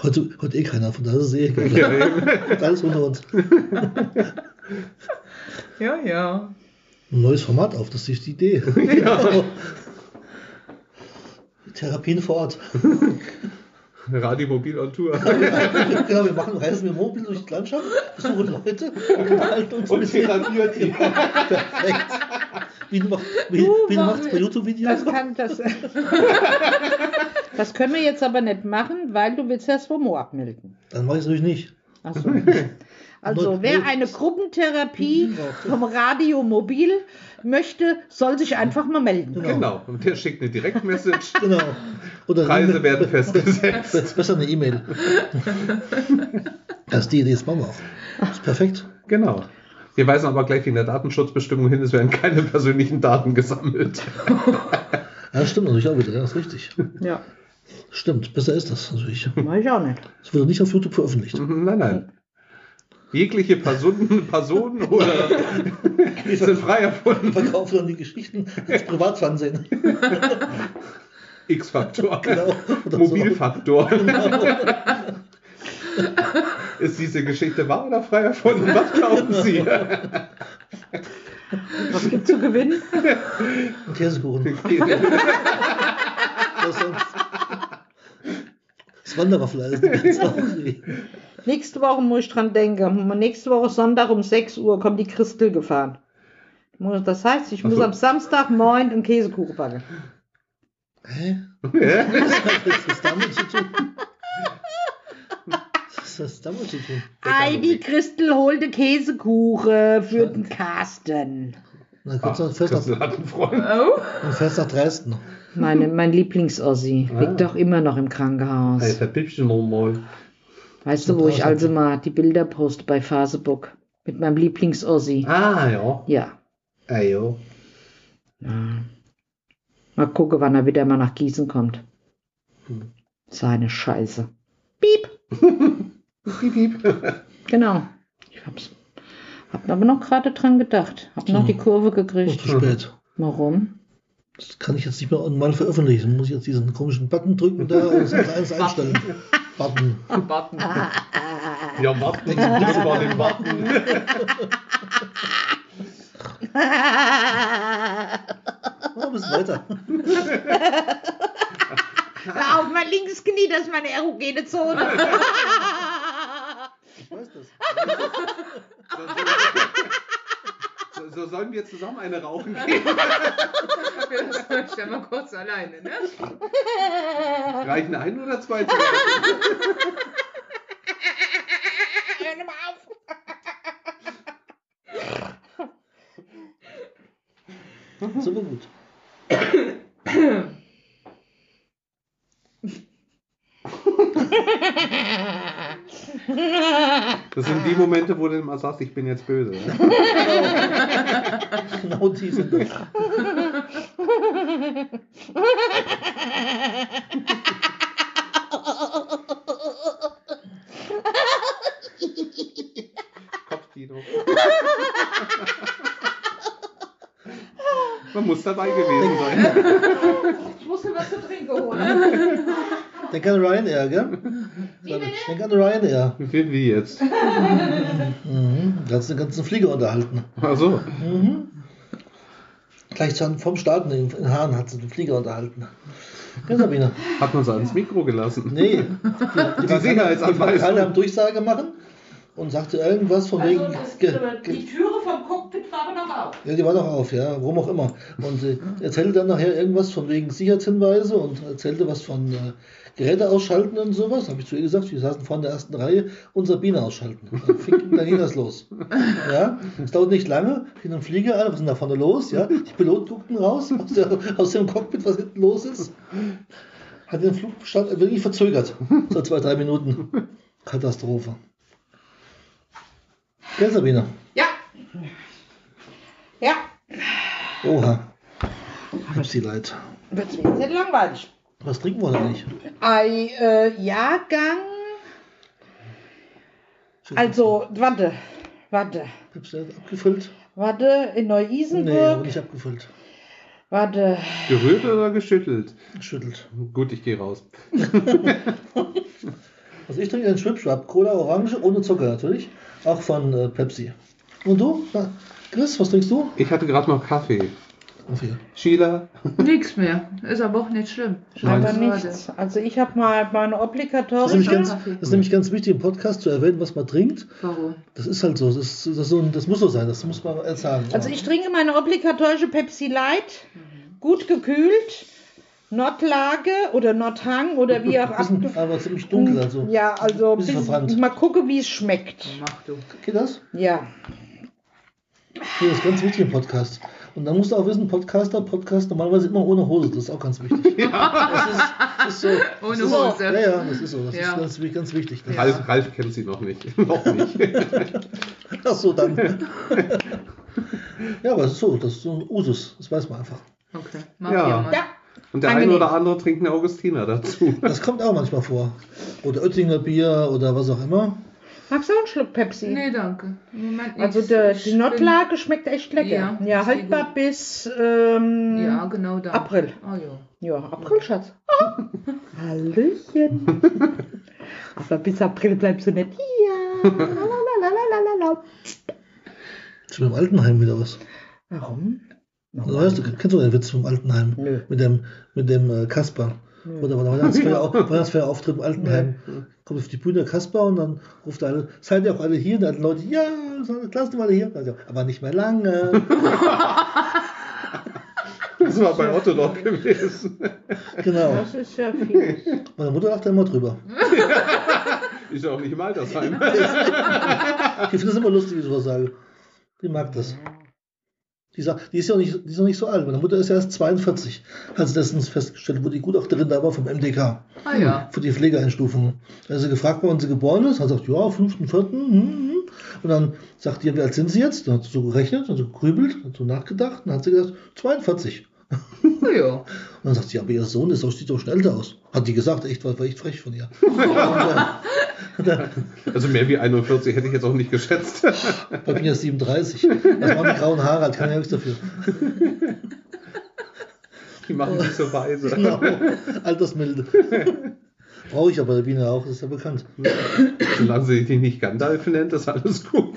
Heute, heute eh keiner, von daher ist es eh egal. Ja, eben. Alles unter uns. Ja, ja. Ein neues Format auf, das ist die Idee. Therapien vor Ort. Radio Mobil on Tour. genau, wir machen Reisen mit Mobil durch die Landschaft, besuchen Leute und unterhalten uns Und therapieren die. Perfekt. Wie du, mach, wie, wie du machst bei YouTube-Videos. Das, kann, das, das können wir jetzt aber nicht machen, weil du willst ja das FOMO abmelden. Dann mache ich nicht. Achso. Also, wer eine Gruppentherapie vom Radio Mobil möchte, soll sich einfach mal melden. Genau. Und der schickt eine Direktmessage. Genau. Oder Preise werden festgesetzt. Be- Besser eine E-Mail. Das ist die Idee, das machen wir auch. ist perfekt. Genau. Wir weisen aber gleich in der Datenschutzbestimmung hin, es werden keine persönlichen Daten gesammelt. Ja, das stimmt natürlich auch wieder, das ist richtig. Ja, Stimmt, besser ist das natürlich. mach ich auch nicht. Es wurde nicht auf YouTube veröffentlicht. Nein, nein. Jegliche Personen, Personen oder sind frei erfunden. Verkaufen dann die Geschichten als Privatfernsehen. X-Faktor. Genau. Mobilfaktor. Ist diese Geschichte wahr oder frei erfunden? Was glauben Sie? Was gibt's zu gewinnen? So. Und Käsekuchen. Das Wandererfleisch. Nächste Woche muss ich dran denken. Nächste Woche Sonntag um 6 Uhr kommt die Christel gefahren. Das heißt, ich muss so. am Samstagmorgen einen Käsekuchen backen. Hä? Ja? Was hat das damit zu tun? Was hat das damit zu tun? Ei, die Christel holt den Käsekuchen für den Carsten. Dann kommst du Ach, Christel hat einen Freund. Oh, dann fährst nach Dresden. Meine, mein Lieblingsossi Ah. liegt doch immer noch im Krankenhaus. Alter, Bibchen mal. Weißt du, wo ich also mal die Bilder poste bei Facebook mit meinem Lieblingsossi? Ah, ja. Ja. Ah, ja. ja. Mal gucken, wann er wieder mal nach Gießen kommt. Hm. Seine Scheiße. Piep. Piep, piep. Genau. Ich hab's. Hab aber noch gerade dran gedacht. Hab noch die Kurve gekriegt. zu spät. Warum? Das kann ich jetzt nicht mehr mal veröffentlichen. Muss ich jetzt diesen komischen Button drücken da und das alles einstellen. Button. Button. Ja, warten, das war den Warten. Oh, bis weiter. Hör auf mein linkes Knie, das ist meine erogene Zone. Ich weiß das. So, so sollen wir zusammen eine rauchen gehen? Wir da mal kurz alleine, ne? Reichen ein oder zwei Zigaretten? Hör mal auf. Super gut. Das sind die Momente, wo du immer sagst, ich bin jetzt böse. Ne? Genau die sind das. Kopfkino. Man muss dabei gewesen sein. Ich muss mir was zu trinken holen. Denk an Ryanair, gell? Denk an Ryanair. Wie, wie jetzt? Mhm. Da hast du den ganzen Flieger unterhalten. Also, Mhm. Gleich schon vom Starten in, in Hahn hat sie den Flieger unterhalten. Ja, Sabine. hat man sie ans Mikro gelassen. Nee. Die, Die Sicherheitsanweisung. Die gerade am Durchsage machen und sagte irgendwas von wegen. ge- ge- Türe vom Cockpit war aber noch auf. Ja, die war noch auf, ja, warum auch immer. Und sie erzählte dann nachher irgendwas von wegen Sicherheitshinweise und erzählte was von äh, Geräte ausschalten und sowas. Habe ich zu ihr gesagt, wir saßen vorne in der ersten Reihe und Sabine ausschalten. Dann fing dann ging das los. Ja, es dauert nicht lange, ging ein Flieger an, was ist denn da vorne los? Ja, die Piloten guckten raus aus, der, aus dem Cockpit, was hinten los ist. Hat den Flugstart wirklich verzögert. So zwei, drei Minuten. Katastrophe. Gell, Sabine? Ja. Ja. Oha. Pepsi Light. Wird mir jetzt langweilig. Was trinken wir denn nicht? Ei, äh, Jahrgang. Also, warte. Warte. Pepsi Light abgefüllt? Warte, in Nee, aber Neu-Isenburg. nicht abgefüllt. warte. Gerührt oder geschüttelt? Geschüttelt. Gut, ich gehe raus. Also ich trinke einen Schwipschwap. Cola Orange ohne Zucker natürlich. Auch von äh, Pepsi. Und du? Na, Chris, was trinkst du? Ich hatte gerade noch Kaffee. Kaffee. Sheila, Nix mehr. Ist aber auch nicht schlimm. Aber nichts. Also ich habe mal meine Das ist, obligatorische. nämlich ganz, das ist nämlich ganz wichtig im Podcast zu erwähnen, was man trinkt. Warum? Das ist halt so. Das, ist, das, ist so, das muss so sein. Das muss man sagen. Also ich trinke meine obligatorische Pepsi Light, gut gekühlt, Nordlage oder Nordhang oder wie auch ab. aber ziemlich dunkel. Also. Ja, also Bisschen bis, verbrannt. mal gucken, wie es schmeckt. Mach du. Geht das? Ja. Hier ist ganz wichtig im Podcast. Und dann musst du auch wissen, Podcaster, Podcast normalerweise immer ohne Hose. Das ist auch ganz wichtig. Das ist, das ist so. Das Ohne Hose. Ja, ja, das ist so. Das Ja. ist ganz, ganz wichtig. Ja. Ralf, Ralf kennt sie noch nicht. noch nicht. Ach so, dann. ja, aber es ist so. Das ist so ein Usus. Das weiß man einfach. Okay. Mach Ja. ja. mal. Ja. Und der Angenehm. eine oder andere trinkt eine Augustiner dazu. Das kommt auch manchmal vor. Oder Oettinger Bier oder was auch immer. Magst du auch einen Schluck Pepsi? Nee, danke. Im Moment Also Ich die bin- Nordlage schmeckt echt lecker. Ja, Ja, die haltbar gut. bis ähm, Ja, genau da. April. Oh ja. Ja, April, Schatz. Hallöchen. Aber bis April bleibst du nicht hier. Lalalala. Mit dem Altenheim wieder was. Warum? Du weißt, du kennst du den Witz vom Altenheim? Nö. Mit dem, mit dem äh, Kasper. Oder bei der Weihnachtsfeier, Weihnachtsfeierauftritt im Altenheim. Kommt auf die Bühne Kasper und dann ruft er alle, seid ihr auch alle hier? Und dann Leute, ja, lassen wir alle hier. Also, aber nicht mehr lange. Das war bei Otto noch gewesen. genau. Das ist ja viel. Meine Mutter lacht da immer drüber. Ist ja auch nicht im Altersheim. Die findet es immer lustig, wie ich sowas sage. Die mag das. Die, die, ist ja nicht, die ist noch nicht so alt. Meine Mutter ist ja erst 42. Hat sie letztens festgestellt, wo die Gutachterin da war vom MDK. Ah ja. Für die Pflegeeinstufungen. Da ist sie gefragt, wann sie geboren ist. Hat sie gesagt, ja, 5.4. Hm, hm. Und dann sagt die, wie alt sind sie jetzt? Dann hat sie so gerechnet, dann so gegrübelt, hat so nachgedacht. Dann hat sie gesagt, 42. Ja. Und dann sagt sie, aber ihr Sohn ist doch, sieht doch schon älter aus. Hat die gesagt, echt, war, war echt frech von ihr. Und, äh, Also mehr wie 41 hätte ich jetzt auch nicht geschätzt. bei mir ist 37. Das waren die grauen Haare, kann ja nichts dafür. Die machen sich so weise. Genau. Altersmilde. Brauche ich aber der Biene auch, das ist ja bekannt. Solange sie dich nicht Gandalf nennt, ist alles gut.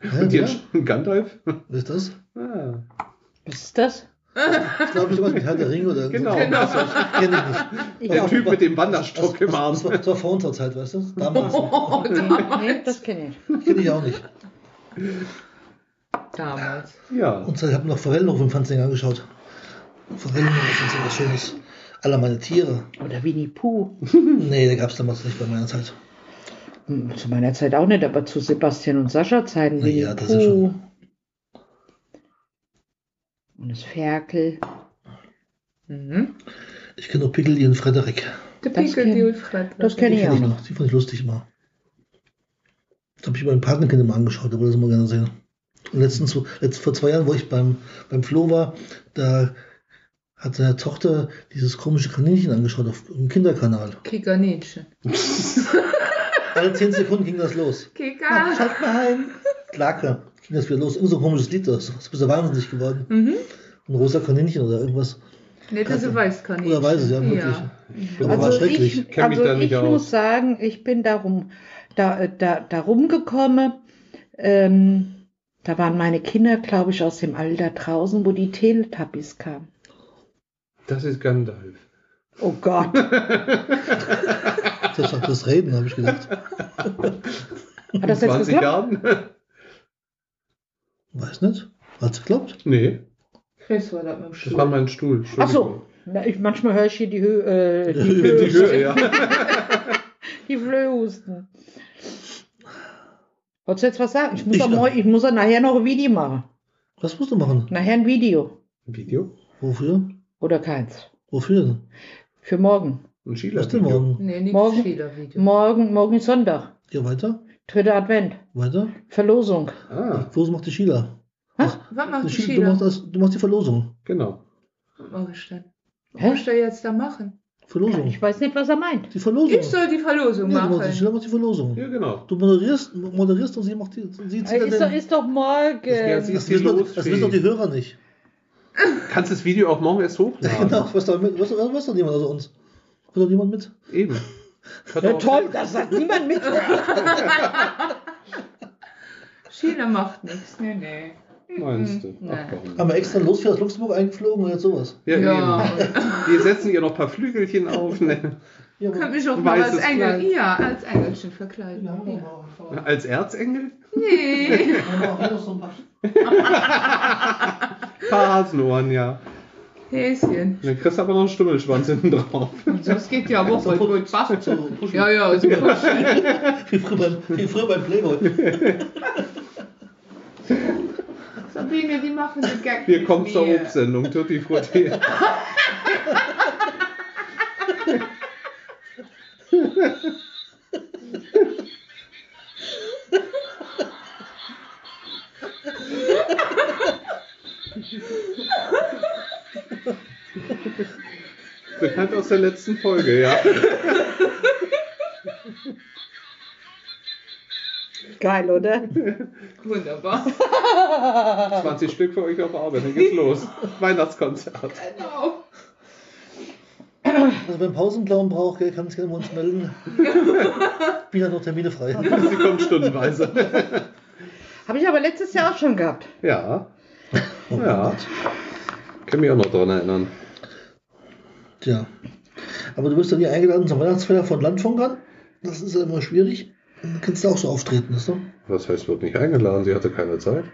Hä, Und ja? jetzt Gandalf? Was ist das? Ah. Was ist das? Ich glaube, sowas mit Herr der Ringe oder Genau. so. Genau. Kenn ich nicht. Ich Der. Typ mit dem Wanderstock im Arm. Das war, das war vor unserer Zeit, weißt du? Damals. Oh, damals. Nee, das kenne ich. Kenne ich auch nicht. damals. Ja. Und ich habe noch Forellenhof im Fernsehen angeschaut. Forellenhof ist so was Schönes. Aller meine Tiere. Oder Winnie Pooh. Nee, der gab es damals nicht bei meiner Zeit. Hm, Zu meiner Zeit auch nicht, aber zu Sebastian und Sascha Zeiten ja, das ist Pooh. Und das Ferkel. Mhm. Ich kenne nur Pickel und Frederik. Der Das Pickel, die Ulfred. das kenn Die ich kenn auch ich noch. noch. Die fand ich lustig immer. Das habe ich bei meinem Patenkind immer angeschaut, da wollte ich das immer gerne sehen. Und letztens, letzt, vor zwei Jahren, wo ich beim, beim Flo war, da hat seine Tochter dieses komische Kaninchen angeschaut auf dem Kinderkanal. Kikaninchen. Alle zehn Sekunden ging das los. Kika. Mach, schalt mal ein. Klacke. Ging das wieder los. Irgend so ein komisches Lied, das ist bist du wahnsinnig geworden. Mhm. Ein rosa Kaninchen oder irgendwas. Nicht, dass er weiß kann. Oder weiß es, ja, wirklich. war Also schrecklich. ich, also da nicht ich aus. muss sagen, ich bin darum, da, da, da rumgekommen. Ähm, da waren meine Kinder, glaube ich, aus dem Alter draußen, wo die Teletubbies kamen. Das ist Gandalf. Oh Gott. Das ist das Reden, habe ich gedacht. Hat das jetzt 20 geklappt? Jahren? Weiß nicht. Hat's geklappt? Nee, Chris war das mit dem das Stuhl. war mein Stuhl. Ach so. Na, ich, manchmal höre ich hier die Höhe, äh, die, Flöhe, Die Höhe, ja. die Flöhe husten. Wolltest du jetzt was sagen? Ich muss, Ich- auch moi- ich muss auch nachher noch ein Video machen. Was musst du machen? Nachher ein Video. Video? Wofür? Oder keins. Wofür? Für morgen. Ein Was denn Schieler-Video. morgen? Nee, nicht Morgen- Spielervideo. Morgen, morgen ist Sonntag. Ja, weiter? Dritter Advent. Weiter? Verlosung. Ah, Wo macht die Sheila? Was macht Die die Sheila du, machst das, du machst die Verlosung. genau. Was mach ich denn? Was muss ich da jetzt da machen? Verlosung. Ich weiß nicht, was er meint. Die Verlosung. Ich soll die Verlosung ja, du machst, die machen. Sheila macht die Verlosung. Ja, genau. Du moderierst, moderierst und sie macht die. Sie zieht dann Ist doch, ist doch morgen. Das, hier wissen los, das wissen doch die. Hörer nicht. Kannst das Video auch morgen erst Ja, hochladen. genau, was doch, was, was, was doch niemand außer uns. Hört doch niemand mit? Eben. Ja, toll, das hat niemand mit. Schieler macht nichts. Nee, nee. Meinst du? Mhm. Ach? Haben wir extra los für das Luxemburg eingeflogen und jetzt sowas. Ja, Ja, eben. Wir setzen ihr noch ein paar Flügelchen auf. Ne? Ja, könnte mich auch mal als Engel, Kleid. ja, als Engelchen verkleiden. Ja, Ja. Als Erzengel? Nee. Paar Hasenohren, ja. Häschen. Dann kriegst du aber noch einen Stummelschwanz hinten drauf. Das geht ja auch voll gut. Passt. So, pushen. Ja, ja, so pushen. Wie früher beim, wie früher beim Playboy. Sabine, die machen den Gag Hier mit kommt zur. Obstsendung, Tutti Frutti. Bekannt aus der letzten Folge, ja. Geil, oder? Wunderbar. 20 Stück für euch auf Arbeit, dann geht's los. Weihnachtskonzert. Genau. Also wenn Pausenplan braucht, gell, kann sich gerne bei uns melden. Bin ja noch Termine frei. Sie kommt stundenweise. Habe ich aber letztes Jahr auch schon gehabt. Ja, Oh Ja. Kann mich auch noch daran erinnern. Tja. Aber du wirst ja nie eingeladen zur Weihnachtsfeier von Landfunkern. Das ist ja immer schwierig. Dann kannst du auch so auftreten, weißt du? Was heißt, wird nicht eingeladen? Sie hatte keine Zeit.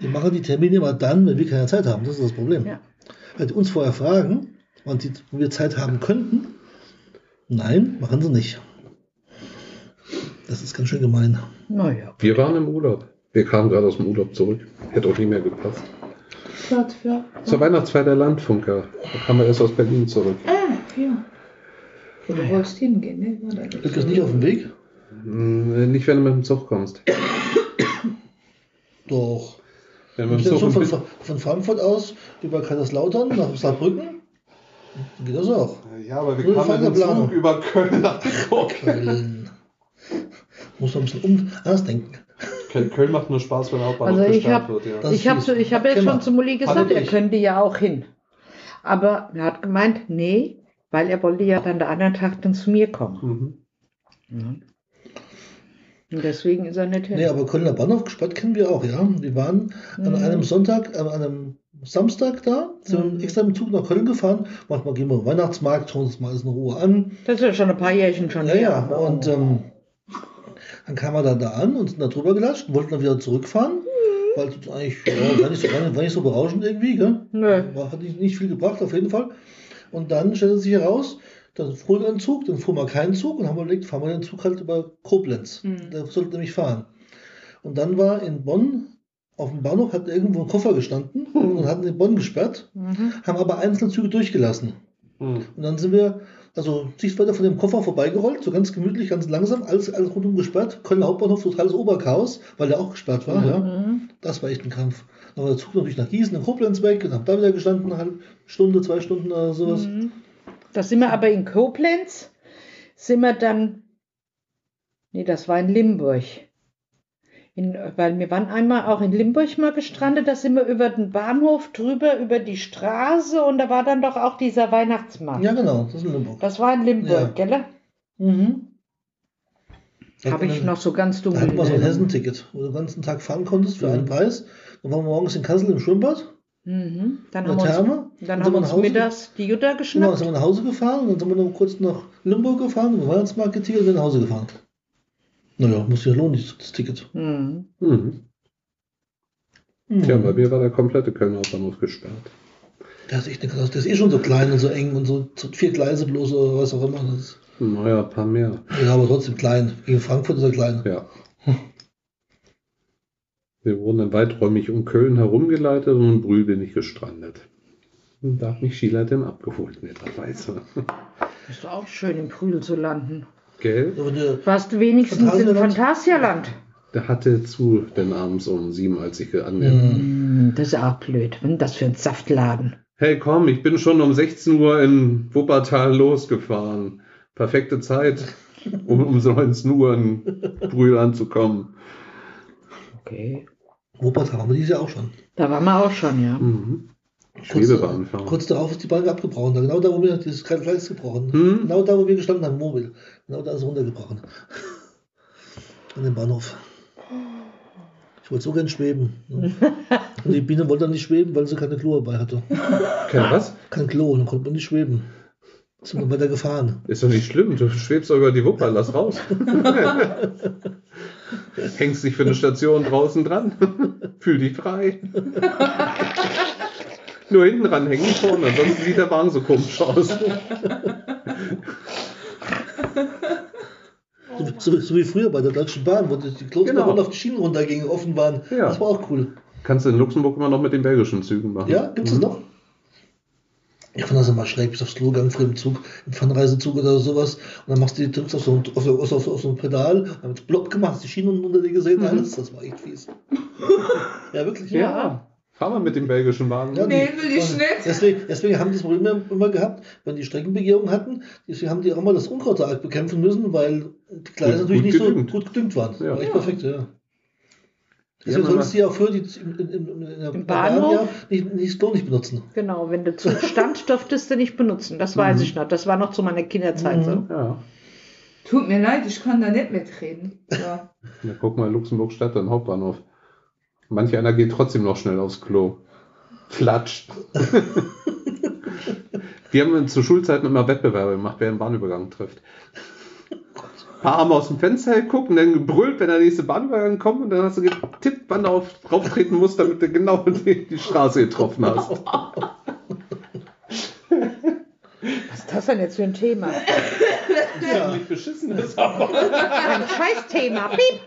Die machen die Termine immer dann, wenn wir keine Zeit haben. Das ist das Problem. Ja. Weil die uns vorher fragen, wann die, wo wir Zeit haben könnten. Nein, machen sie nicht. Das ist ganz schön gemein. Naja. Wir waren im Urlaub. Wir kamen gerade aus dem Urlaub zurück. Hätte auch nicht mehr gepasst. Für? Zur Weihnachtsfeier der Landfunker. Da kamen wir erst aus Berlin zurück. Ah, ja. Wo du wolltest hingehen, ne? War da Liegt das nicht auf dem Weg? Hm, Nicht, wenn du mit dem Zug kommst. Doch. Wenn du Ich dem schon von, von Frankfurt aus über Kaiserslautern nach Saarbrücken. Dann geht das auch. Ja, aber wir Nur kamen mit dem. Zug über Köln nach. Köln. Muss man ein bisschen um, anders denken. Köln macht nur Spaß, wenn Hauptbahnhof Also ich hab- wird. Ja. Ich habe so, ich hab ja Kenner. schon zu Mulli gesagt, er könnte ja auch hin. Aber er hat gemeint, nee, weil er wollte ja dann der anderen Tag dann zu mir kommen. Mhm. Ja. Und deswegen ist er nicht hin. Nee, aber Kölner Bahnhof gesperrt kennen wir auch, ja. Wir waren an Mhm. einem Sonntag, an einem Samstag da, sind Mhm. extra mit dem Zug nach Köln gefahren. Manchmal gehen wir im Weihnachtsmarkt, schauen uns mal alles in Ruhe an. Das ist ja schon ein paar Jährchen schon Ja, her. ja. Und ähm, dann kamen wir dann da an und sind da drüber gelatscht, wollten dann wieder zurückfahren. Weil es eigentlich ja, war, nicht so, war, nicht, so berauschend irgendwie, gell? Nö. War, hat nicht, nicht viel gebracht, auf jeden Fall. Und dann stellte sich heraus, dann fuhr einen Zug, dann fuhr mal keinen Zug und haben wir überlegt, fahren wir den Zug halt über Koblenz. Mhm. Der sollte nämlich fahren. Und dann war in Bonn auf dem Bahnhof hat irgendwo ein Koffer gestanden und hatten den Bonn gesperrt, Mhm. haben aber einzelne Züge durchgelassen. Mhm. Und dann sind wir, also Sichtweite von dem Koffer vorbeigerollt, so ganz gemütlich, ganz langsam, alles, alles rundum gesperrt. Kölner Hauptbahnhof, totales Oberchaos, weil der auch gesperrt war. Ja. Mhm. Das war echt ein Kampf. Dann war der Zug natürlich nach Gießen, in Koblenz weg und haben da wieder gestanden, eine halbe Stunde, zwei Stunden oder sowas. Mhm. Da sind wir aber in Koblenz, sind wir dann, nee, das war in Limburg. In, weil wir waren einmal auch in Limburg mal gestrandet, da sind wir über den Bahnhof drüber, über die Straße und da war dann doch auch dieser Weihnachtsmarkt. Ja, genau, das ist in Limburg. Das war in Limburg, Ja. gell? Mhm. Habe ich noch so ganz Da dunkel. hatten wir so ein. Hessenticket, wo du den ganzen Tag fahren konntest für Mhm. einen Preis. Dann waren wir morgens in Kassel im Schwimmbad, Mhm. Dann haben wir uns, dann sind haben wir uns Hause mittags die Jutta Genau, dann geschnappt. sind wir nach Hause gefahren und dann sind wir noch kurz nach Limburg gefahren, den Weihnachtsmarkt getigert und wieder nach Hause gefahren. Naja, muss ja lohnen, das Ticket. Mhm. Mhm. Mhm. Tja, bei mir war der komplette Kölner Hauptbahnhof gesperrt. Der ist echt eine Katastrophe. Der ist eh schon so klein und so eng und so, vier Gleise bloß oder was auch immer. Das ist, Naja, ein paar mehr. ja, aber trotzdem klein. Gegen Frankfurt ist er klein. Ja. Wir wurden dann weiträumig um Köln herumgeleitet und in Brühl bin ich gestrandet. Und da hat mich Sheila dann abgeholt, netterweise. Ist doch auch schön, im Prügel zu landen. Gell? Warst du wenigstens Phantasialand? Phantasialand? Der hatte zu, denn abends um sieben, als ich angekommen Mhm. Hm, Das ist auch blöd. Was ist das für ein Saftladen? Hey, komm, ich bin schon um 16 Uhr in Wuppertal losgefahren. Perfekte Zeit, um um 19 Uhr in Brühl anzukommen. Okay. Wuppertal haben wir dieses Jahr auch schon. Da waren wir auch schon, ja. Mhm. Kurz, Schwebebahn fahren. kurz darauf ist die Bahn abgebrochen. Genau da, wo wir dieses Gleis gebrochen. Hm? Genau da, wo wir gestanden haben, Mobil. Genau da ist es runtergebrochen. An dem Bahnhof. Ich wollte so gern schweben. Und die Biene wollte dann nicht schweben, weil sie keine Klo dabei hatte. Kein was? Kein Klo, dann konnte man nicht schweben. Sind wir weiter gefahren. Ist doch nicht schlimm, du schwebst doch über die Wupper, lass raus. Hängst dich für eine Station draußen dran. Fühl dich frei. Nur hinten dran hängen, vorne, ansonsten sieht der Wagen so komisch aus. So, so, so wie früher bei der Deutschen Bahn, wo die die Klos Genau. auf die Schienen runtergingen, offen waren. Ja. Das war auch cool. Kannst du in Luxemburg immer noch mit den belgischen Zügen machen. Ja, gibt es das noch? Ich fand das immer schräg, bis aufs gegangen, früher im Zug, im Fernreisezug oder sowas. Und dann machst du die, drückst auf so, ein, auf, so, auf, so, auf so ein Pedal, und dann wird plopp gemacht, hast die Schienen unter dir gesehen, Mhm. alles. Das war echt fies. ja, wirklich. Ja. Fahr mal mit dem belgischen Wagen. Ja, Nee, will ich nicht. Deswegen, deswegen haben die das Problem immer- immer gehabt, wenn die Streckenbegehung hatten, deswegen haben die auch mal das Unkrautarg bekämpfen müssen, weil die Gleise Gut- natürlich gut nicht gedüngt. so gut gedüngt waren. Ja. War echt Ja. perfekt, ja. Deswegen haben solltest du ja auch früher die, in, in, in, in der Im Bahn Bahnhof? ja nicht, nicht nicht benutzen. Genau, wenn du Zug stand, durftest du nicht benutzen. Das weiß ich noch. Das war noch zu meiner Kinderzeit so. Mhm. Ja. Tut mir leid, ich kann da nicht mitreden. Ja. Na, guck mal, Luxemburg Stadt, am Hauptbahnhof. Manch einer geht trotzdem noch schnell aufs Klo. Flatscht. Wir haben zur Schulzeiten immer Wettbewerbe gemacht, wer einen Bahnübergang trifft. Ein paar haben aus dem Fenster geguckt und dann gebrüllt, wenn der nächste Bahnübergang kommt und dann hast du getippt, wann du auf, drauf treten musst, damit du genau die, die Straße getroffen hast. Was ist das denn jetzt für ein Thema? Ja. Nicht beschissen ist, aber. Ein Scheißthema. Piep.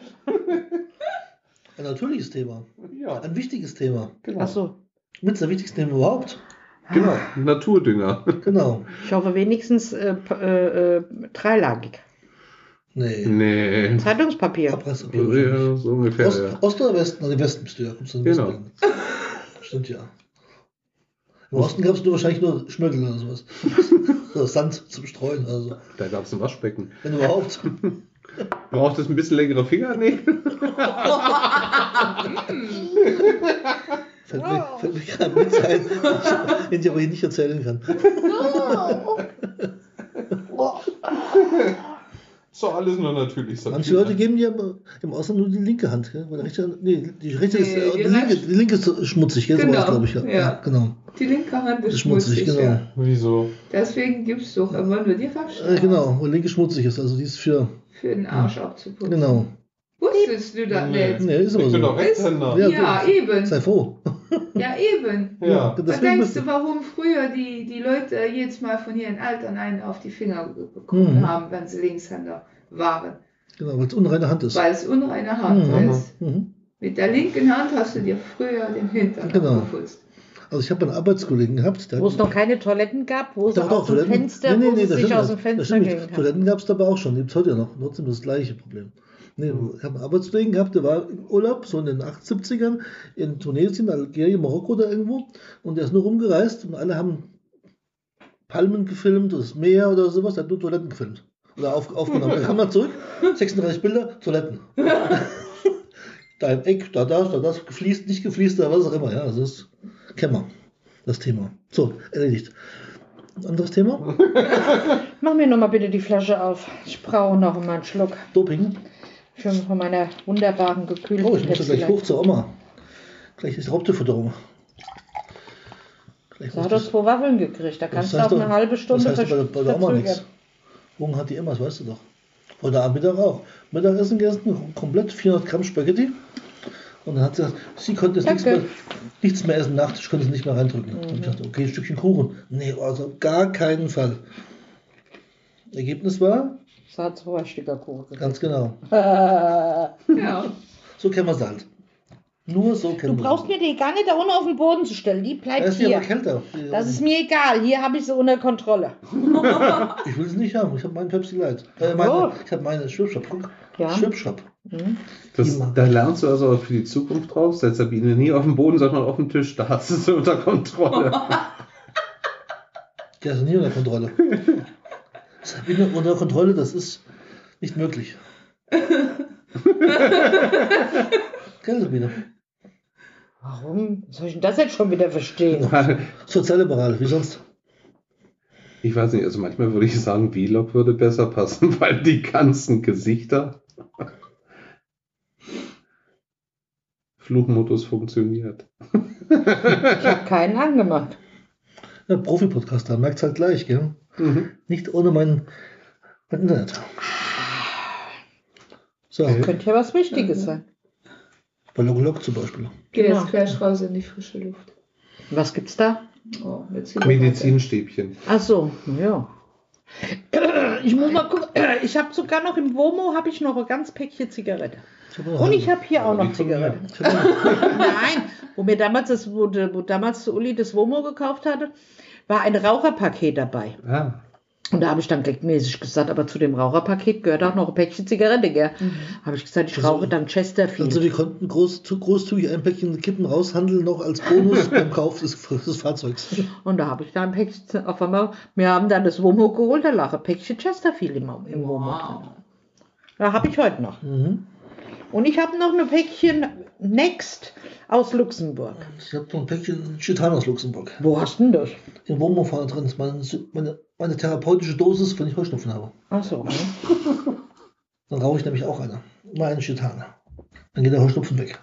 Ein natürliches Thema. Ja, Ein wichtiges Thema. genau. Ach so. Mit der wichtigsten Themen überhaupt. Genau, Naturdünger. Genau. Ich hoffe wenigstens äh, äh, äh, dreilagig. Nee. Nee. Zeitungspapier. Abreißpapier. Ja, so ungefähr. Ost, ja. Ost oder Westen? Also Westen bist du ja. Kommst du in den Genau. Westen. Stimmt ja. Im Osten gab es nur wahrscheinlich nur Schmirgel oder sowas. so Sand zum Streuen oder so. Da gab es ein Waschbecken. Wenn überhaupt. Braucht es ein bisschen längere Fingernägel? Fällt mir, fällt mir gerade mit ein, den ich aber hier nicht erzählen kann. So, alles nur natürlich. so. Manche Leute geben dir im- im Ausland nur die linke Hand. Gell? Weil die rechte, nee, die rechte ist, Nee, äh, die die, linke, die linke ist schmutzig, gell? Genau, glaube ich. Ja. ja. Ja, genau. Die linke Hand ist ist schmutzig, schmutzig, genau. ja. Wieso? Deswegen gibt es doch immer nur die rechte Äh, genau, wo linke schmutzig ist. Also die ist für. für den Arsch abzuputzen. Genau. Wusstest du das Nee. nicht? Nee, ist aber Ich bin so. doch Rechtshänder. Ja, Ja, eben. Sei froh. Ja, eben. Ja. Deswegen denkst du, warum früher die, die Leute jedes Mal von ihren Eltern einen auf die Finger ge- bekommen Mhm. haben, wenn sie Linkshänder waren? Genau, weil es unreine Hand ist. Weil es unreine Hand Mhm. ist. Mhm. Mit der linken Hand hast du dir früher den Hintern Genau. geputzt. Also ich habe einen Arbeitskollegen gehabt, der Wo es noch keine Toiletten gab, wo sie Doch, aus dem Toiletten. Fenster, wo sie das sich stimmt aus nicht. dem Fenster kann. Toiletten gab es dabei auch schon, die gibt es heute ja noch. Trotzdem das gleiche Problem. Nee, ich habe einen Arbeitskollegen gehabt, der war im Urlaub, so in den 70ern, in Tunesien, Algerien, Marokko oder irgendwo. Und der ist nur rumgereist und alle haben Palmen gefilmt, das Meer oder sowas, der hat nur Toiletten gefilmt. Oder auf, aufgenommen. Er kam mal zurück, 36 Bilder, Toiletten. da im Eck, da das, da das, gefliest, nicht gefliest, oder was auch immer. Ja, das ist Kämmer, das Thema. So, erledigt. Ein anderes Thema? Mach mir noch mal bitte die Flasche auf. Ich brauche noch mal einen Schluck Doping. Für von meiner wunderbaren gekühlten Oh, ich muss gleich hoch zur Oma. Gleich ist Raubtierfutterung. Gleich Da muss hat er das- zwei Waffeln gekriegt. Da kannst du doch- eine halbe Stunde Das heißt bei, der- bei der Oma nichts. Hunger hat die immer, das weißt du doch. Heute Abend Mittag auch. Mittagessen gegessen, komplett 400 Gramm Spaghetti. Und dann hat sie gesagt, sie konnte jetzt nichts mehr, nichts mehr essen, nachts, ich konnte es nicht mehr reindrücken. Und ich dachte, okay, ein Stückchen Kuchen. Nee, also auf gar keinen Fall. Ergebnis war, Das hat zwei Stücker Kuchen. ganz genau, Ja. so kennen wir halt. Nur so Du kennen wir brauchst mir die gar nicht da unten auf den Boden zu stellen. Die Ja, bleibt ist ja hier. aber kälter. Das ist mir egal. Hier habe ich sie unter Kontrolle. Ich will es nicht haben. Ich habe meinen Pepsi Light. Äh, meine, Oh. Ich habe meine Schwipschop. Guck. Ja. Schwipschop. Das, da lernst du also auch für die Zukunft draus. Setzt Sabine nie auf den Boden, sondern auf den Tisch. Da hast du sie unter Kontrolle. Der ist nie unter Kontrolle. Sabine unter Kontrolle, das ist nicht möglich. Gell, Sabine? Warum soll ich denn das jetzt schon wieder verstehen? Sozialliberal, wie sonst? Ich weiß nicht, also manchmal würde ich sagen, Vlog würde besser passen, weil die ganzen Gesichter. Fluchmodus funktioniert. Ich habe keinen angemacht. Ja, Profi-Podcaster, merkt halt gleich, gell? Nicht ohne mein, mein Internet. So, Okay. Könnte ja was Wichtiges sein. bei Logolog zum Beispiel. Geh Genau. jetzt gleich raus in die frische Luft. Was gibt's da? Oh, Medizinstäbchen. Ach so, ja. Ich muss mal gucken. Ich habe sogar noch im Womo habe ich noch ein ganz Päckchen Zigarette. Und ich habe hier auch noch. Zigarette. Nein, wo mir damals das, wo, wo damals Uli das Womo gekauft hatte, war ein Raucherpaket dabei. Ah, Und da habe ich dann gagmäßig gesagt, aber zu dem Raucherpaket gehört auch noch ein Päckchen Zigarette, gell? Habe ich gesagt, ich Also- rauche dann Chesterfield. Also wir konnten groß, zu großzügig ein Päckchen Kippen raushandeln, noch als Bonus beim Kauf des, des Fahrzeugs. Und da habe ich dann ein Päckchen, auf einmal, wir haben dann das Womo geholt, da lag ein Päckchen Chesterfield im, im Womo drin. Wow. Da habe ich heute noch. Mhm. Und ich habe noch ein Päckchen Next aus Luxemburg. Ich habe noch ein Päckchen Chitan aus Luxemburg. Wo hast du denn das? In Wurmhofer drin ist meine, meine, meine therapeutische Dosis, wenn ich Heuschnupfen habe. Ach so. Ne? Dann rauche ich nämlich auch eine. Immer eine Chitan. Dann geht der Heuschnupfen weg.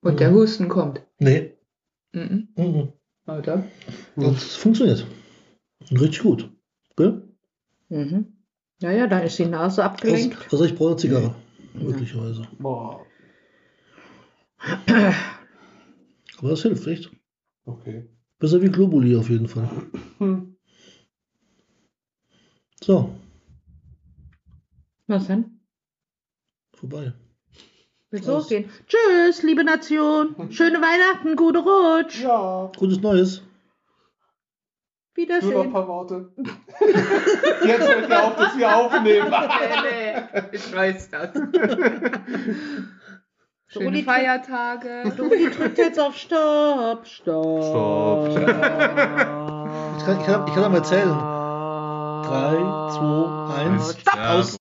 Und der Husten kommt. Nee. Mhm. Mhm. Oder? Das funktioniert. Richtig gut. Gell? Mhm. Ja, ja, dann ist die Nase Also, abgelenkt. also ich brauche eine Zigarre. Möglicherweise. Boah. Aber das hilft echt. Okay. Besser wie Globuli auf jeden Fall. So, Was denn? vorbei. Willst Aus. losgehen? Tschüss, liebe Nation. Schöne Weihnachten, gute Rutsch. Ja, Gutes Neues. Nur noch ein Wiedersehen. paar Worte. Jetzt hört ihr auf, dass wir aufnehmen. nee, nee, ich weiß das. Schöne Uli- Feiertage. Uli drückt jetzt auf Stopp. Stopp. Stopp. Ich kann, ich kann, ich kann aber erzählen. Drei, zwei, eins. Stopp. Aus.